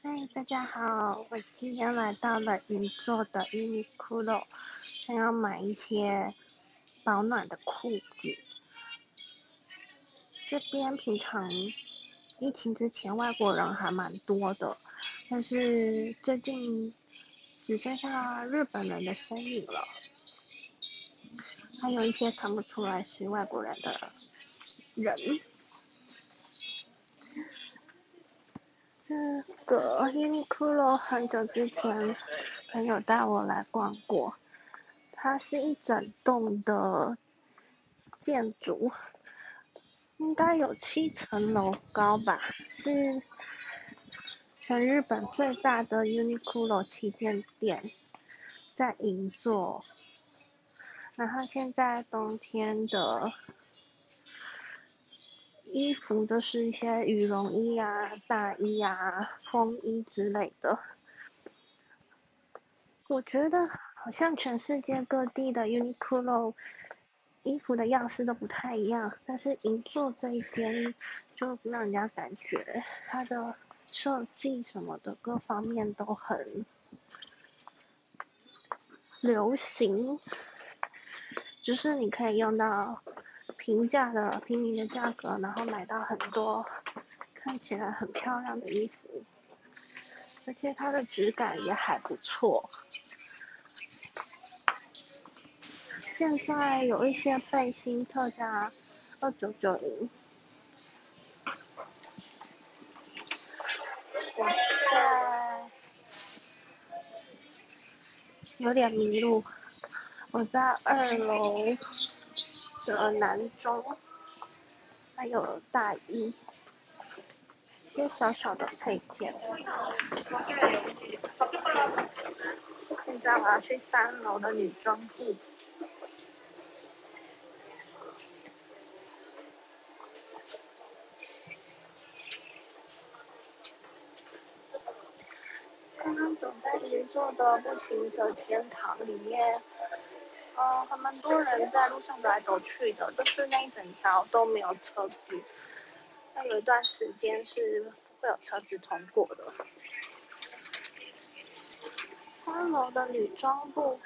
嗨，大家好，我今天来到了银座的 Uniqlo，想要买一些保暖的裤子。这边平常疫情之前外国人还蛮多的，但是最近只剩下日本人的身影了，还有一些看不出来是外国人的人。这个 Uniqlo 很久之前朋友带我来逛过，它是一整栋的建筑，应该有七层楼高吧，是全日本最大的 Uniqlo 旗舰店，在银座。然后现在冬天的。衣服都是一些羽绒衣啊、大衣啊、风衣之类的。我觉得好像全世界各地的 Uniqlo 衣服的样式都不太一样，但是银座这一间就让人家感觉它的设计什么的各方面都很流行，就是你可以用到。平价的、平民的价格，然后买到很多看起来很漂亮的衣服，而且它的质感也还不错。现在有一些背心特价二九九零。我在有点迷路，我在二楼。的男装，还有大衣，一些小小的配件。现在我要去三楼的女装部。刚刚走在银座的步行者天堂里面。呃，还蛮多人在路上走来走去的，就是那一整条都没有车子。那有一段时间是会有车子通过的。三楼的女装部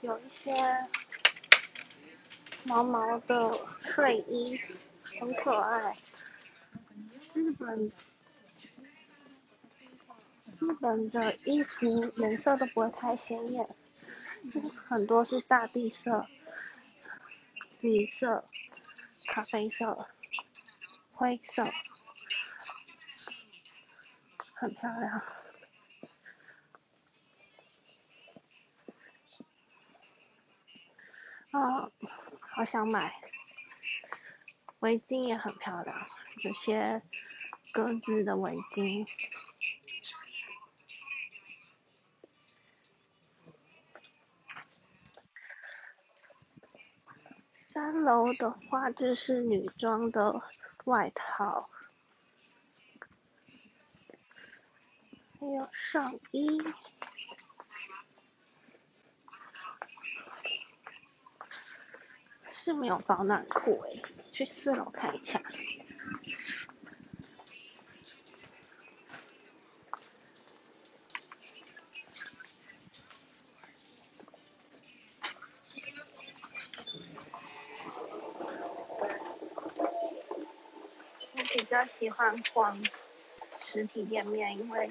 有一些毛毛的睡衣，很可爱。日本日本的衣服颜色都不会太鲜艳。很多是大地色、米色、咖啡色、灰色，很漂亮。啊，好想买。围巾也很漂亮，有些格子的围巾。三楼的话就是女装的外套，还有上衣，是没有保暖裤诶，去四楼看一下。比较喜欢逛实体店面，因为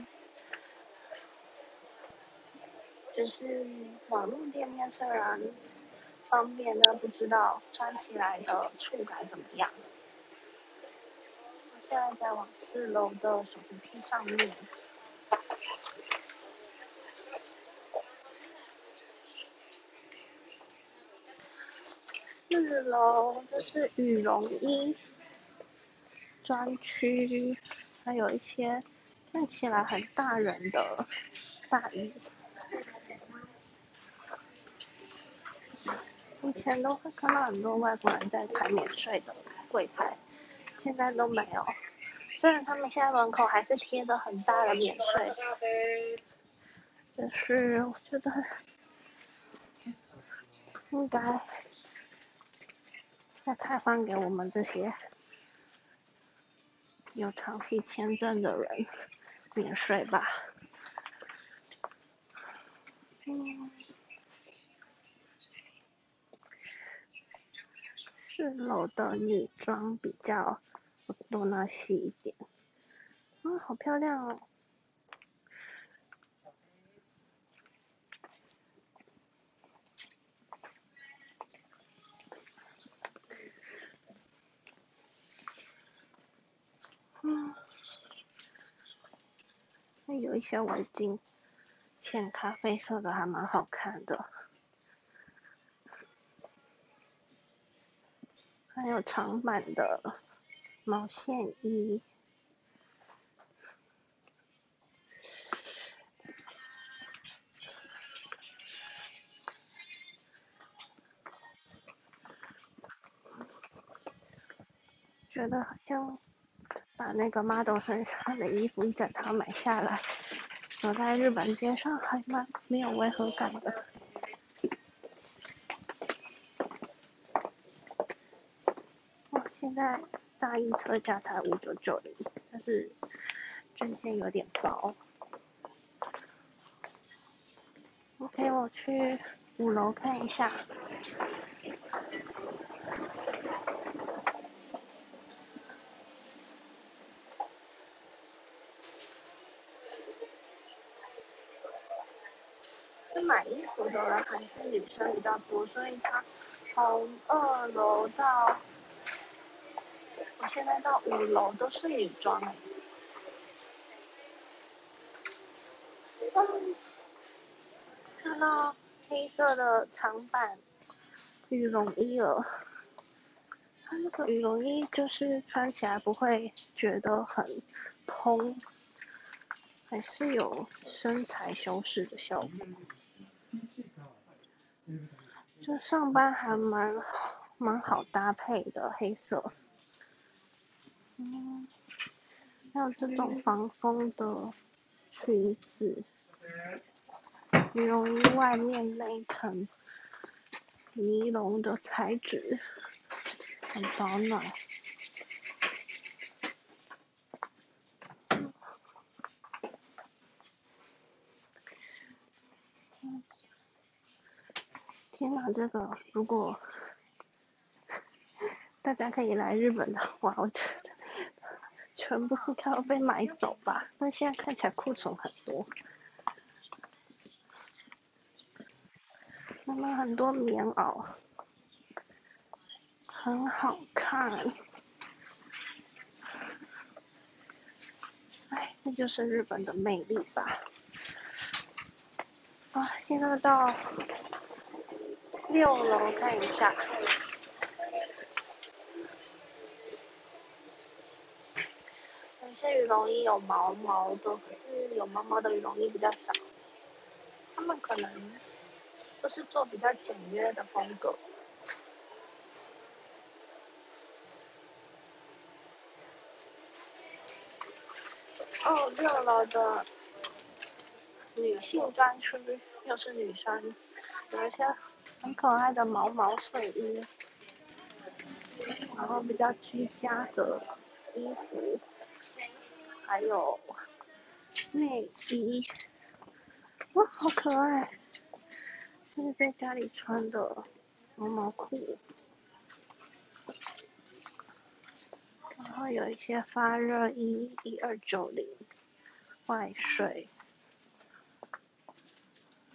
就是网络店面虽然方便，但不知道穿起来的触感怎么样。我现在在往四楼的手扶梯上面，四楼就是羽绒衣。专区，还有一些看起来很大人的大衣。以前都会看到很多外国人在排免税的柜台，现在都没有。虽然他们现在门口还是贴的很大的免税，但是我觉得应该再开放给我们这些。有长期签证的人免税吧。四楼的女装比较多纳西一点。啊，好漂亮哦！有一些围巾，浅咖啡色的还蛮好看的，还有长版的毛线衣。那个 model 身上的衣服一整套买下来，走在日本街上还蛮没有违和感的。哇，现在大衣特价才五九九零，但是这件有点薄。OK，我去五楼看一下。是买衣服的人还是女生比较多，所以他从二楼到我现在到五楼都是女装。看到黑色的长版羽绒衣了，它那个羽绒衣就是穿起来不会觉得很蓬，还是有身材修饰的效果。这上班还蛮蛮好搭配的，黑色。嗯，还有这种防风的裙子，羽绒衣外面那一层尼龙的材质，很保暖。这个如果大家可以来日本的话，我觉得全部都要被买走吧。那现在看起来库存很多，那么很多棉袄，很好看。哎，这就是日本的魅力吧。啊，现在到。六楼看一下，有些羽绒衣有毛毛的，可是有毛毛的羽绒衣比较少。他们可能都是做比较简约的风格。哦，六楼的女性专区又是女生，有一些。很可爱的毛毛睡衣，然后比较居家的衣服，还有内衣，哇，好可爱！这是在家里穿的毛毛裤，然后有一些发热衣，一二九零外睡，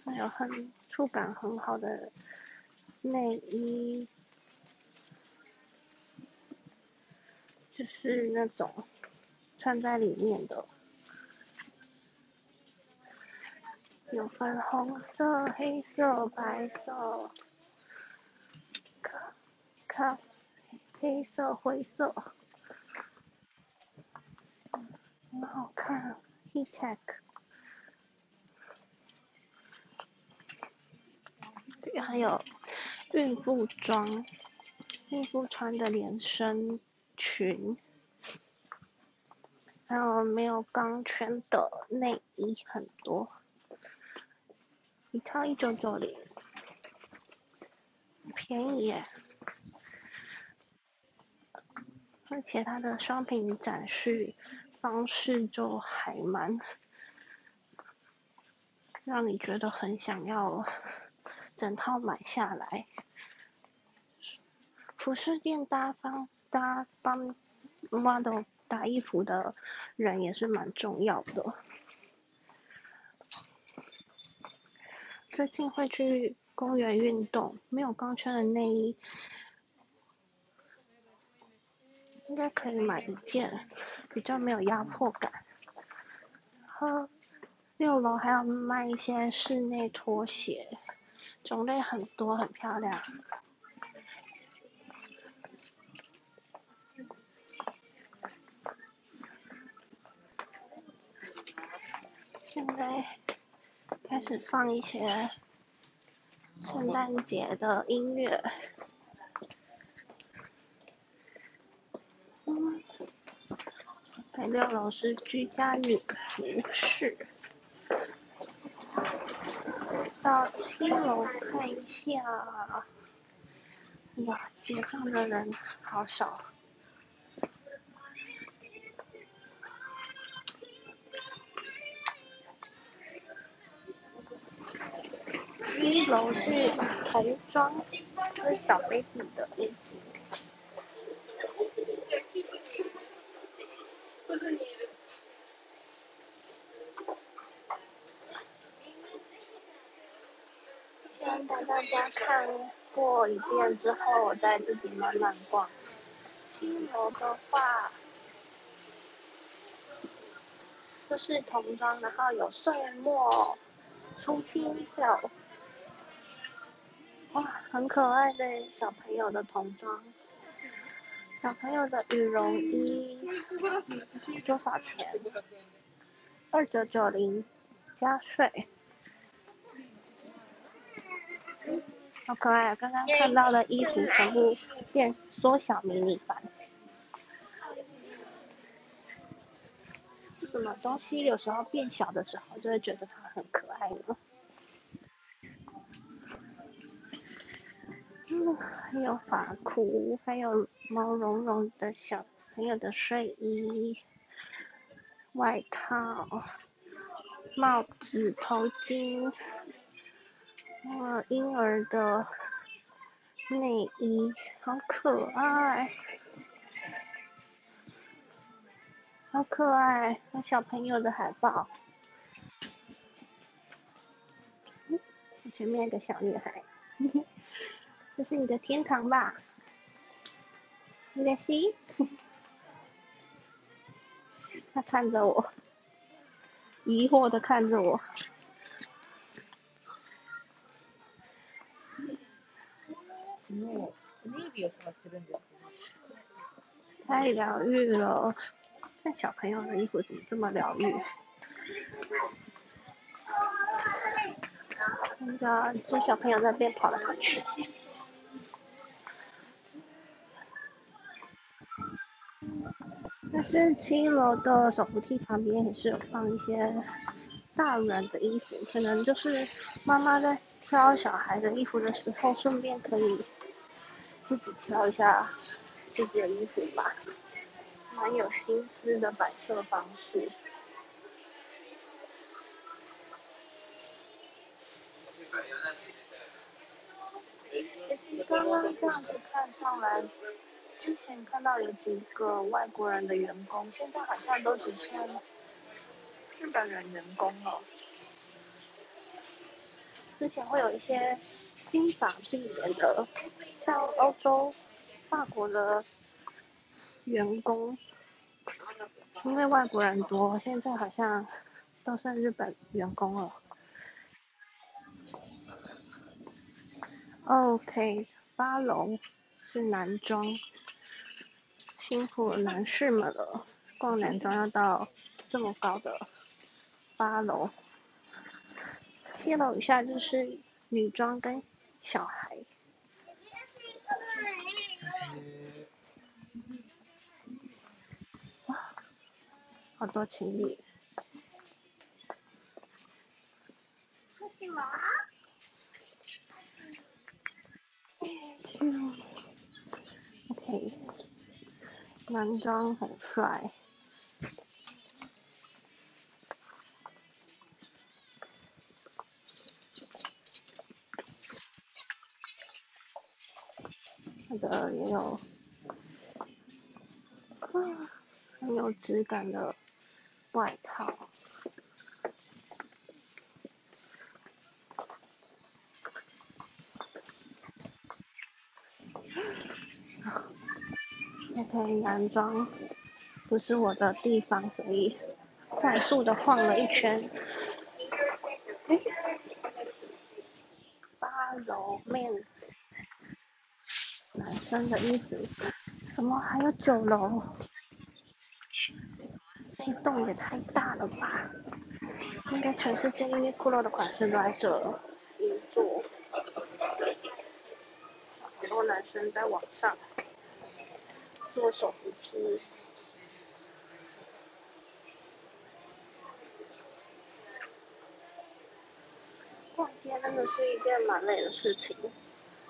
还有很触感很好的。内衣就是那种穿在里面的，有粉红色、黑色、白色、咖咖黑色、灰色，很好看，Heattech，还有。孕妇装，孕妇穿的连身裙，还有没有钢圈的内衣很多，一套一九九零，便宜耶，而且它的商品展示方式就还蛮让你觉得很想要整套买下来。服饰店搭方搭帮 model 搭衣服的人也是蛮重要的。最近会去公园运动，没有钢圈的内衣，应该可以买一件，比较没有压迫感。然后六楼还要卖一些室内拖鞋，种类很多，很漂亮。现在开始放一些圣诞节的音乐。嗯，在六楼是居家女服饰，到七楼看一下。哇，结账的人好少。一楼是童装，是小 baby 的衣服。先带大家看过一遍之后，我再自己慢慢逛。七楼的话，这是童装，然后有岁末、初清小。哇，很可爱的小朋友的童装，小朋友的羽绒衣多少钱？二九九零加税，好可爱！刚刚看到的衣服全部变缩小迷你版，什么东西有时候变小的时候，就会觉得它很可爱呢？还有发箍，还有毛茸茸的小朋友的睡衣、外套、帽子、头巾，哇，婴儿的内衣，好可爱，好可爱，有小朋友的海报，前面一个小女孩。这是你的天堂吧？你的心？他看着我，疑惑的看着我。太疗愈了，看小朋友的衣服怎么这么疗愈？那个，这小朋友在边跑来跑去。但是七楼的手扶梯旁边也是有放一些大人的衣服，可能就是妈妈在挑小孩的衣服的时候，顺便可以自己挑一下自己的衣服吧，蛮有心思的摆设方式。其实刚刚这样子看上来。之前看到有几个外国人的员工，现在好像都只剩日本人员工了。之前会有一些金发碧眼的，像欧洲、法国的员工，因为外国人多，现在好像都剩日本员工了。OK，八楼是男装。辛苦男士们了，逛男装要到这么高的八楼，七楼以下就是女装跟小孩。好多情侣。OK，男装很帅。那个也有，啊，很有质感的。外套。也可以男装，不是我的地方，所以快速的晃了一圈。八楼，Men，男生的衣服，怎么还有九楼？这洞也太大了吧！应该全世界 Uniqlo 的款式都在这一座。很多男生在网上。做手扶梯。逛街真的是一件蛮累的事情，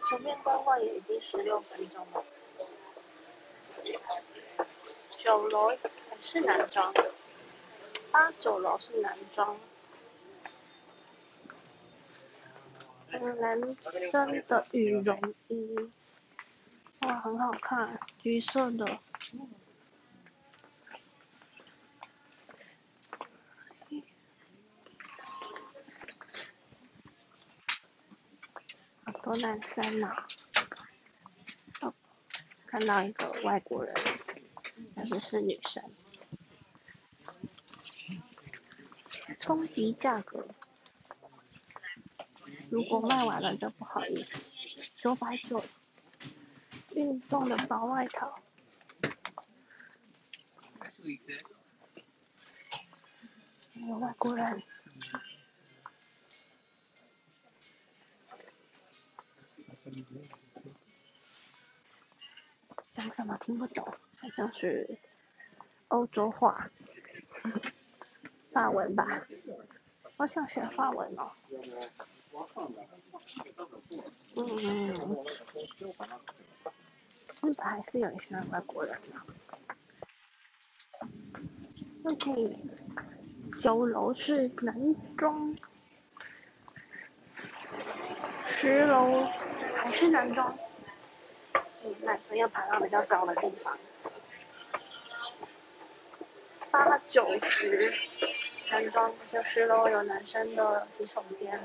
前面逛逛也已经十六分钟了。九楼是男装，八九楼是男装。嗯，男生的羽绒衣。哇，很好看，橘色的。好多男生呐。哦，看到一个外国人，但是是女生。冲击价格，如果卖完了就不好意思，九百九。运动的薄外套。有外国人。讲什么听不懂，好像是欧洲话，法文吧？好想学法文哦。嗯。日本还是有一些外国人的。OK，九楼是男装，十楼还是男装，男生要爬到比较高的地方。八九十男装，就十楼有男生的洗手间。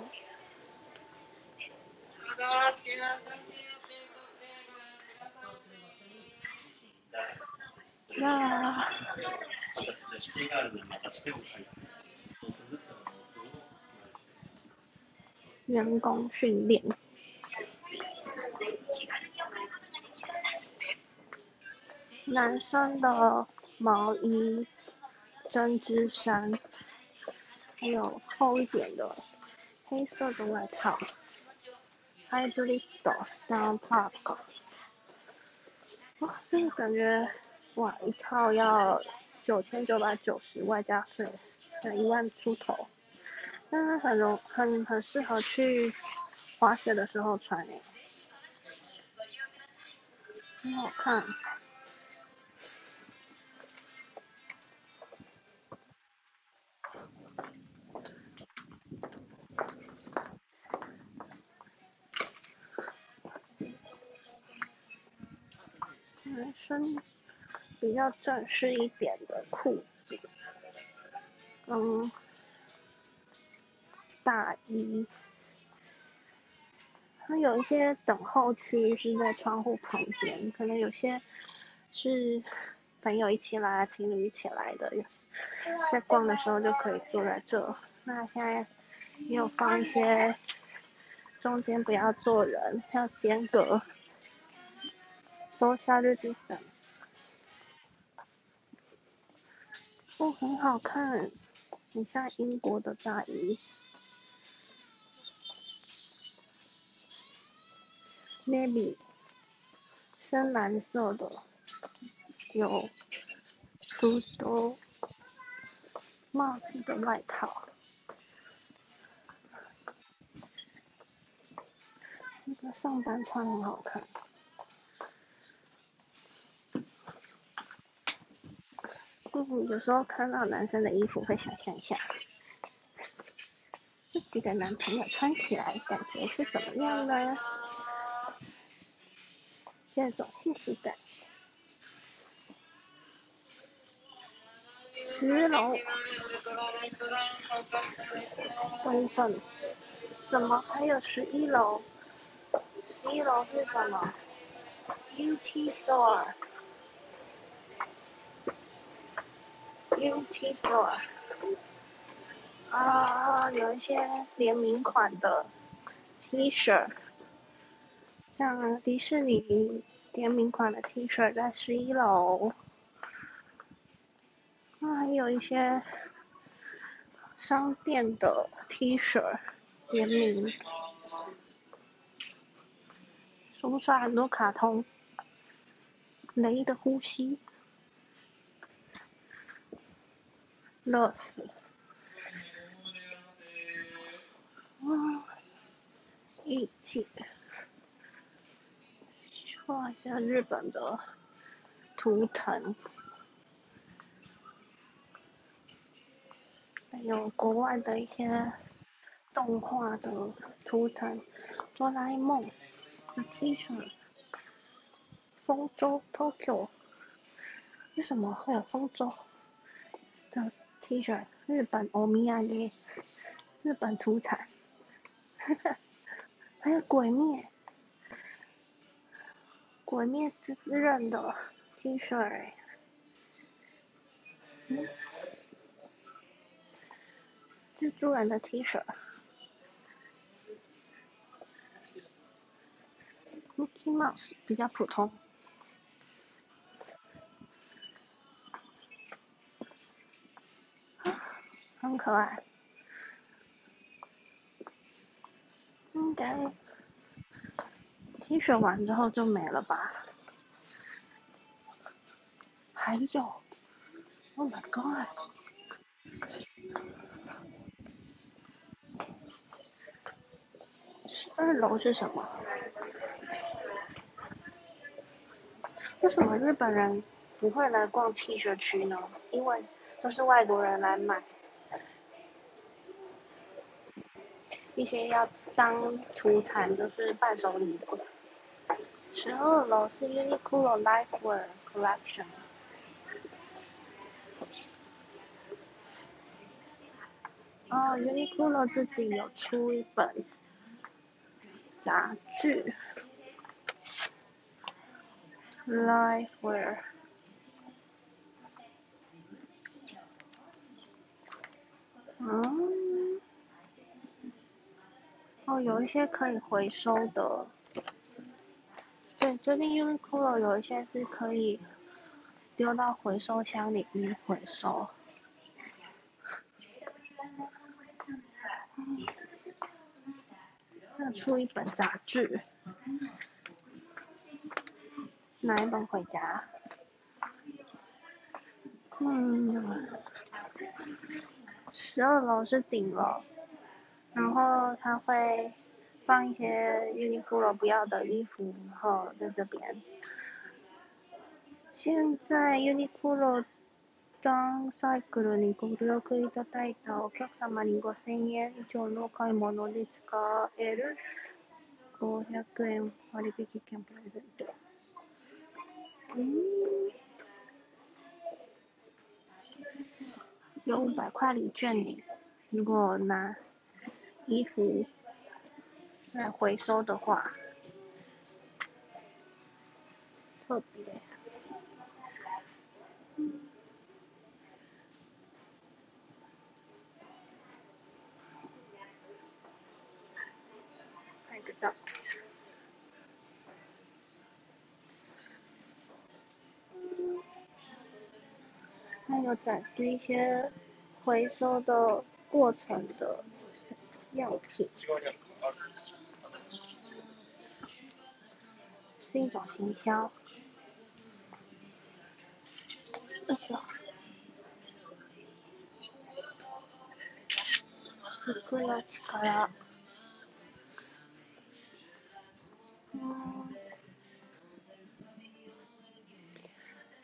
那员工训练，男生的毛衣、针织衫，还有厚一点的黑色的外套，Hybrid Down Park，哇，这个感觉。哇，一套要九千九百九十外加税，要一万出头，但是很容很很适合去滑雪的时候穿诶，很好看。男生。比较正式一点的裤子，嗯，大衣，它有一些等候区是在窗户旁边，可能有些是朋友一起来、情侣一起来的，在逛的时候就可以坐在这。那现在也有放一些，中间不要坐人，要间隔搜下《距离》神。哦，很好看，很像英国的大衣，navy，深蓝色的，有苏州帽子的外套，那个上班穿很好看。有时候看到男生的衣服，会想象一下自己的男朋友穿起来感觉是怎么样呢？这种幸福感。十楼，等等，什么？还有十一楼？十一楼是什么？Beauty store Store，UT Store，啊，有一些联名款的 T 恤，像迪士尼联名款的 T 恤在十一楼。那还有一些商店的 T 恤联名，说不出来很多卡通，雷的呼吸，Love，啊，一起画一下日本的图腾。还有国外的一些动画的图腾，哆啦 A 梦。的 T 恤，丰州 Tokyo，为什么会有丰州？T 恤？日本欧米亚的日本土产，还有鬼灭，鬼灭之刃的 T 恤，嗯。蜘蛛人的 T 恤，Mickey Mouse 比较普通，很可爱。应该 T 恤完之后就没了吧？还有，Oh my God！二楼是什么？为什么日本人不会来逛 T 恤区呢？因为都是外国人来买一些要当土产，就是伴手礼的。十二楼是 Uniqlo Lifewear Collection。哦，Uniqlo 自己有出一本。杂志，Lifewear，嗯，有一些可以回收的，对，最近 Uniqlo 有一些是可以丢到回收箱里面回收。出一本杂志，拿一本回家。嗯，十二楼是顶楼，然后他会放一些 Uniqlo 不要的衣服，然后在这边。现在 Uniqlo 当サイクルにご利用いただいたお客様に5000円以上の買い物で使える500円割引券プレゼント。嗯，有五百块礼券呢，如果拿 衣服。来回收的话，特别。还有展示一些回收的过程的样品，是一种行销。一个要起来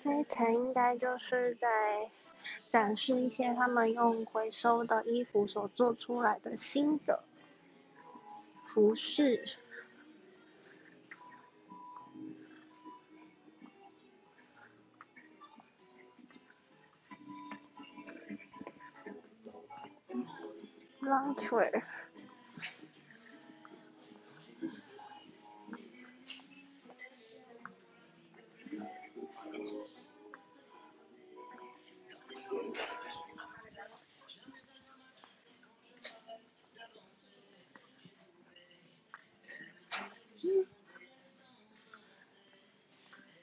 这一层应该就是在展示一些他们用回收的衣服所做出来的新的服饰。Luxury Loungewear。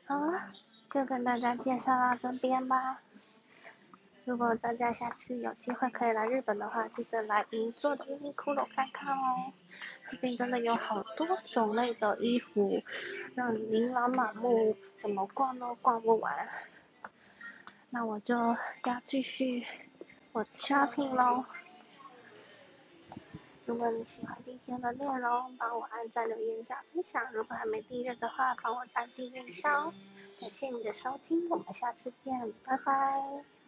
好了，就跟大家介绍到这边吧。如果大家下次有机会可以来日本的话，记得来银座的 Uniqlo 看看哦。这边真的有好多种类的衣服，让琳琅满目，怎么逛都逛不完。那我就要继续我的 shopping 咯。如果你喜欢今天的内容，帮我按赞、留言、加分享。如果还没订阅的话，帮我按订阅一下哦。感谢你的收听，我们下次见，拜拜。